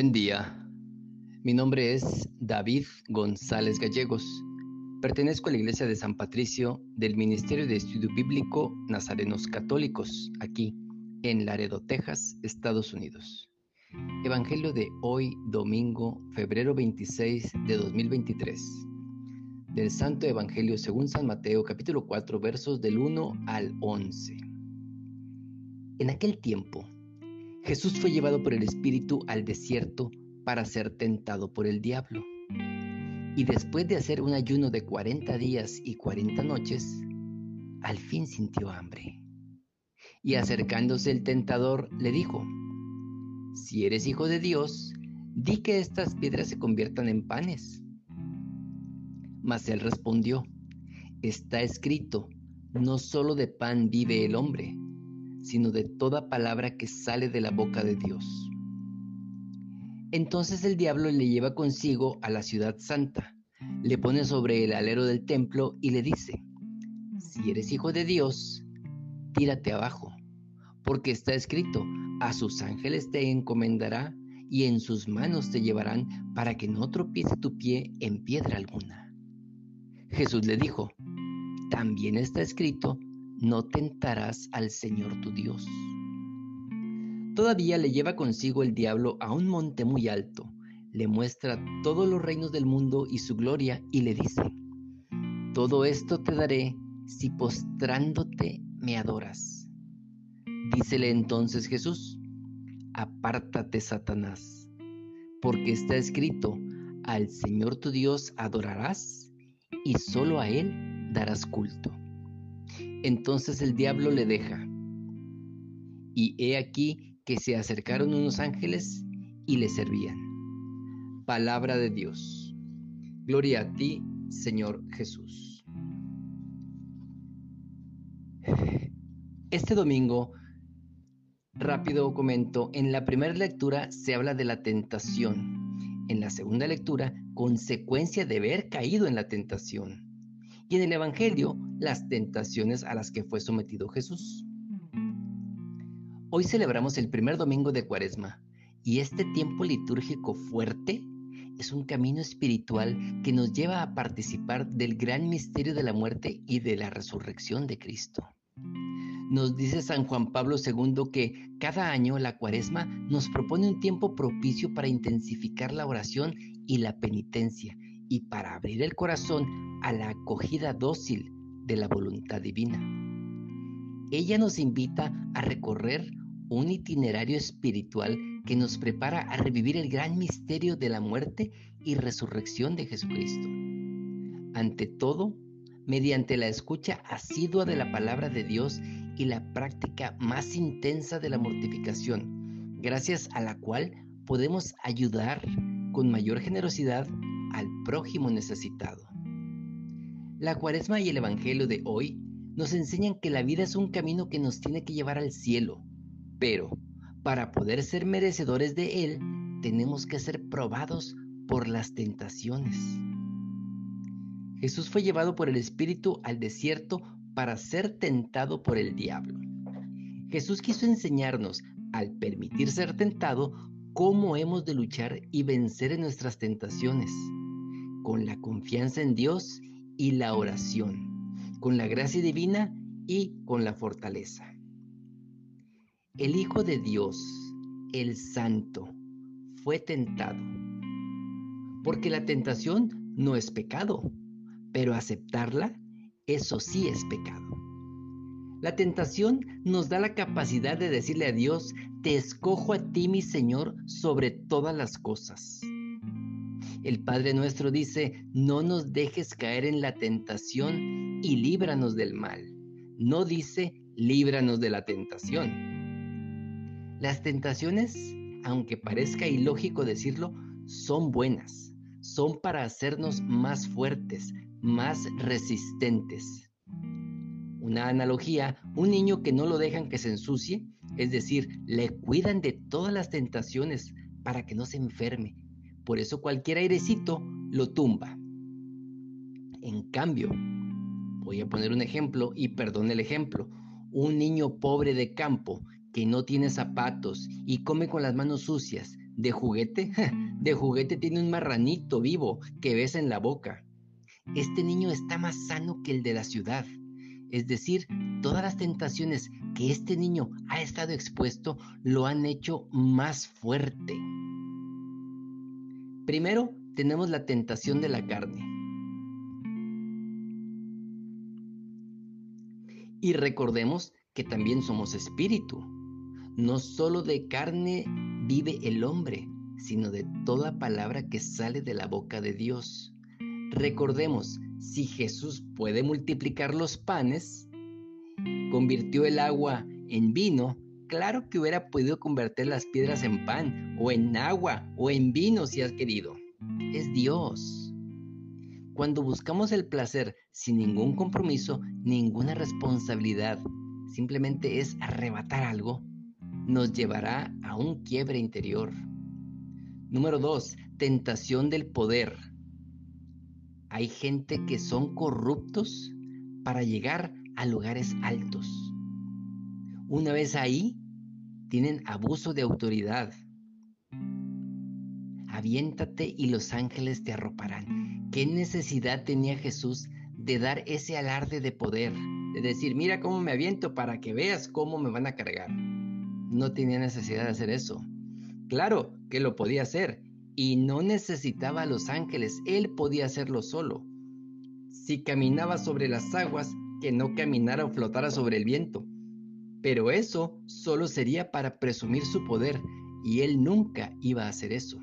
Buen día. Mi nombre es David González Gallegos. Pertenezco a la Iglesia de San Patricio del Ministerio de Estudio Bíblico Nazarenos Católicos, aquí en Laredo, Texas, Estados Unidos. Evangelio de hoy, domingo, febrero 26 de 2023. Del Santo Evangelio según San Mateo, capítulo 4, versos del 1 al 11. En aquel tiempo, Jesús fue llevado por el Espíritu al desierto para ser tentado por el diablo. Y después de hacer un ayuno de 40 días y 40 noches, al fin sintió hambre. Y acercándose el tentador le dijo, Si eres hijo de Dios, di que estas piedras se conviertan en panes. Mas él respondió, Está escrito, no solo de pan vive el hombre, sino de toda palabra que sale de la boca de Dios. Entonces el diablo le lleva consigo a la ciudad santa, le pone sobre el alero del templo y le dice, si eres hijo de Dios, tírate abajo, porque está escrito, a sus ángeles te encomendará y en sus manos te llevarán para que no tropiece tu pie en piedra alguna. Jesús le dijo, también está escrito, no tentarás al Señor tu Dios. Todavía le lleva consigo el diablo a un monte muy alto, le muestra todos los reinos del mundo y su gloria y le dice, todo esto te daré si postrándote me adoras. Dícele entonces Jesús, apártate Satanás, porque está escrito, al Señor tu Dios adorarás y solo a Él darás culto. Entonces el diablo le deja. Y he aquí que se acercaron unos ángeles y le servían. Palabra de Dios. Gloria a ti, Señor Jesús. Este domingo, rápido comento, en la primera lectura se habla de la tentación. En la segunda lectura, consecuencia de haber caído en la tentación. Y en el Evangelio, las tentaciones a las que fue sometido Jesús. Hoy celebramos el primer domingo de Cuaresma y este tiempo litúrgico fuerte es un camino espiritual que nos lleva a participar del gran misterio de la muerte y de la resurrección de Cristo. Nos dice San Juan Pablo II que cada año la Cuaresma nos propone un tiempo propicio para intensificar la oración y la penitencia y para abrir el corazón a la acogida dócil de la voluntad divina. Ella nos invita a recorrer un itinerario espiritual que nos prepara a revivir el gran misterio de la muerte y resurrección de Jesucristo. Ante todo, mediante la escucha asidua de la palabra de Dios y la práctica más intensa de la mortificación, gracias a la cual podemos ayudar con mayor generosidad al prójimo necesitado. La cuaresma y el Evangelio de hoy nos enseñan que la vida es un camino que nos tiene que llevar al cielo, pero para poder ser merecedores de él, tenemos que ser probados por las tentaciones. Jesús fue llevado por el Espíritu al desierto para ser tentado por el diablo. Jesús quiso enseñarnos, al permitir ser tentado, cómo hemos de luchar y vencer en nuestras tentaciones, con la confianza en Dios y la oración, con la gracia divina y con la fortaleza. El Hijo de Dios, el Santo, fue tentado, porque la tentación no es pecado, pero aceptarla, eso sí es pecado. La tentación nos da la capacidad de decirle a Dios, te escojo a ti, mi Señor, sobre todas las cosas. El Padre nuestro dice, no nos dejes caer en la tentación y líbranos del mal. No dice, líbranos de la tentación. Las tentaciones, aunque parezca ilógico decirlo, son buenas. Son para hacernos más fuertes, más resistentes. Una analogía, un niño que no lo dejan que se ensucie, es decir, le cuidan de todas las tentaciones para que no se enferme, por eso cualquier airecito lo tumba. En cambio, voy a poner un ejemplo y perdón el ejemplo. Un niño pobre de campo que no tiene zapatos y come con las manos sucias, De juguete, de juguete tiene un marranito vivo que besa en la boca. Este niño está más sano que el de la ciudad. Es decir, todas las tentaciones que este niño ha estado expuesto lo han hecho más fuerte. Primero tenemos la tentación de la carne. Y recordemos que también somos espíritu. No solo de carne vive el hombre, sino de toda palabra que sale de la boca de Dios. Recordemos, si Jesús puede multiplicar los panes, convirtió el agua en vino, claro que hubiera podido convertir las piedras en pan, o en agua, o en vino si has querido. Es Dios. Cuando buscamos el placer sin ningún compromiso, ninguna responsabilidad, simplemente es arrebatar algo, nos llevará a un quiebre interior. Número dos, tentación del poder. Hay gente que son corruptos para llegar a lugares altos. Una vez ahí, tienen abuso de autoridad. Aviéntate y los ángeles te arroparán. ¿Qué necesidad tenía Jesús de dar ese alarde de poder? De decir, mira cómo me aviento para que veas cómo me van a cargar. No tenía necesidad de hacer eso. Claro que lo podía hacer y no necesitaba a los ángeles, él podía hacerlo solo. Si caminaba sobre las aguas, que no caminara o flotara sobre el viento. Pero eso solo sería para presumir su poder y él nunca iba a hacer eso.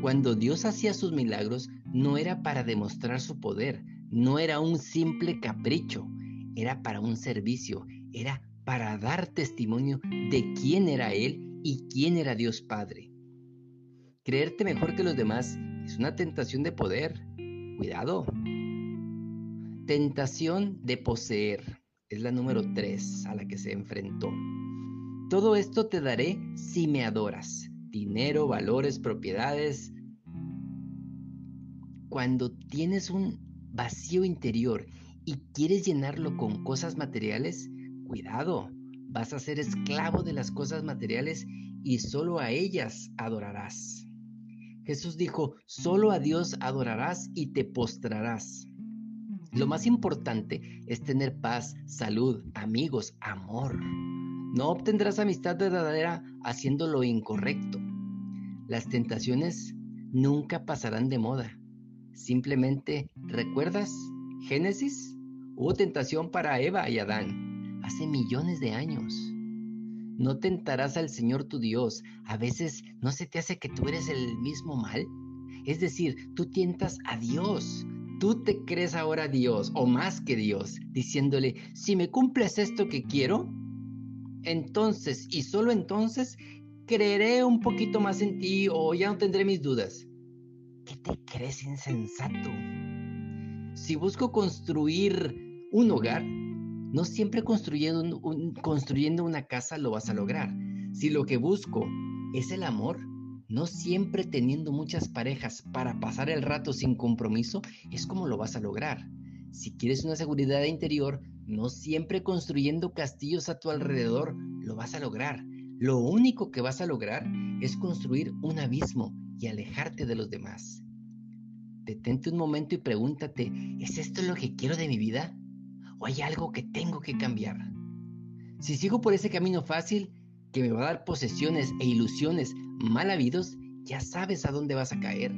Cuando Dios hacía sus milagros no era para demostrar su poder, no era un simple capricho, era para un servicio, era para dar testimonio de quién era Él y quién era Dios Padre. Creerte mejor que los demás es una tentación de poder. Cuidado. Tentación de poseer es la número tres a la que se enfrentó. Todo esto te daré si me adoras. Dinero, valores, propiedades. Cuando tienes un vacío interior y quieres llenarlo con cosas materiales, cuidado, vas a ser esclavo de las cosas materiales y solo a ellas adorarás. Jesús dijo, solo a Dios adorarás y te postrarás. Lo más importante es tener paz, salud, amigos, amor. No obtendrás amistad verdadera haciendo lo incorrecto. Las tentaciones nunca pasarán de moda. Simplemente, ¿recuerdas Génesis? Hubo tentación para Eva y Adán hace millones de años. No tentarás al Señor tu Dios. A veces no se te hace que tú eres el mismo mal. Es decir, tú tientas a Dios. Tú te crees ahora Dios o más que Dios, diciéndole, si me cumples esto que quiero, entonces y solo entonces creeré un poquito más en ti o ya no tendré mis dudas. ¿Qué te crees insensato? Si busco construir un hogar, no siempre construyendo, construyendo una casa lo vas a lograr. Si lo que busco es el amor, no siempre teniendo muchas parejas para pasar el rato sin compromiso es como lo vas a lograr. Si quieres una seguridad interior, no siempre construyendo castillos a tu alrededor lo vas a lograr. Lo único que vas a lograr es construir un abismo y alejarte de los demás. Detente un momento y pregúntate, ¿es esto lo que quiero de mi vida? o hay algo que tengo que cambiar. Si sigo por ese camino fácil que me va a dar posesiones e ilusiones mal habidos, ya sabes a dónde vas a caer.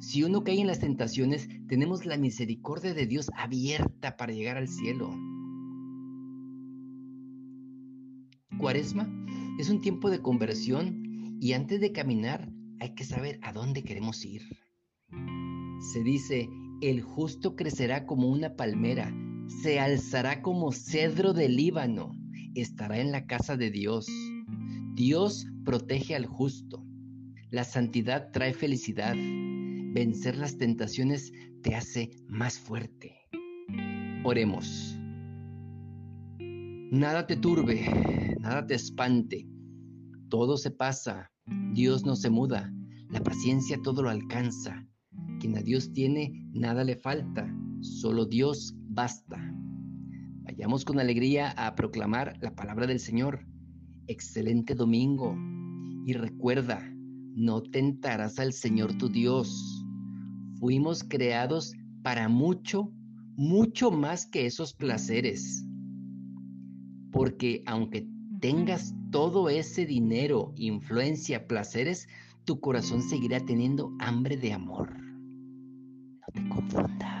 Si uno cae en las tentaciones, tenemos la misericordia de Dios abierta para llegar al cielo. Cuaresma es un tiempo de conversión y antes de caminar hay que saber a dónde queremos ir. Se dice, el justo crecerá como una palmera se alzará como cedro del Líbano, estará en la casa de Dios. Dios protege al justo. La santidad trae felicidad. Vencer las tentaciones te hace más fuerte. Oremos. Nada te turbe, nada te espante. Todo se pasa, Dios no se muda, la paciencia todo lo alcanza. Quien a Dios tiene, nada le falta, solo Dios basta. Vayamos con alegría a proclamar la palabra del Señor. Excelente domingo. Y recuerda, no tentarás al Señor tu Dios. Fuimos creados para mucho, mucho más que esos placeres. Porque aunque tengas todo ese dinero, influencia, placeres, tu corazón seguirá teniendo hambre de amor. No te confundas.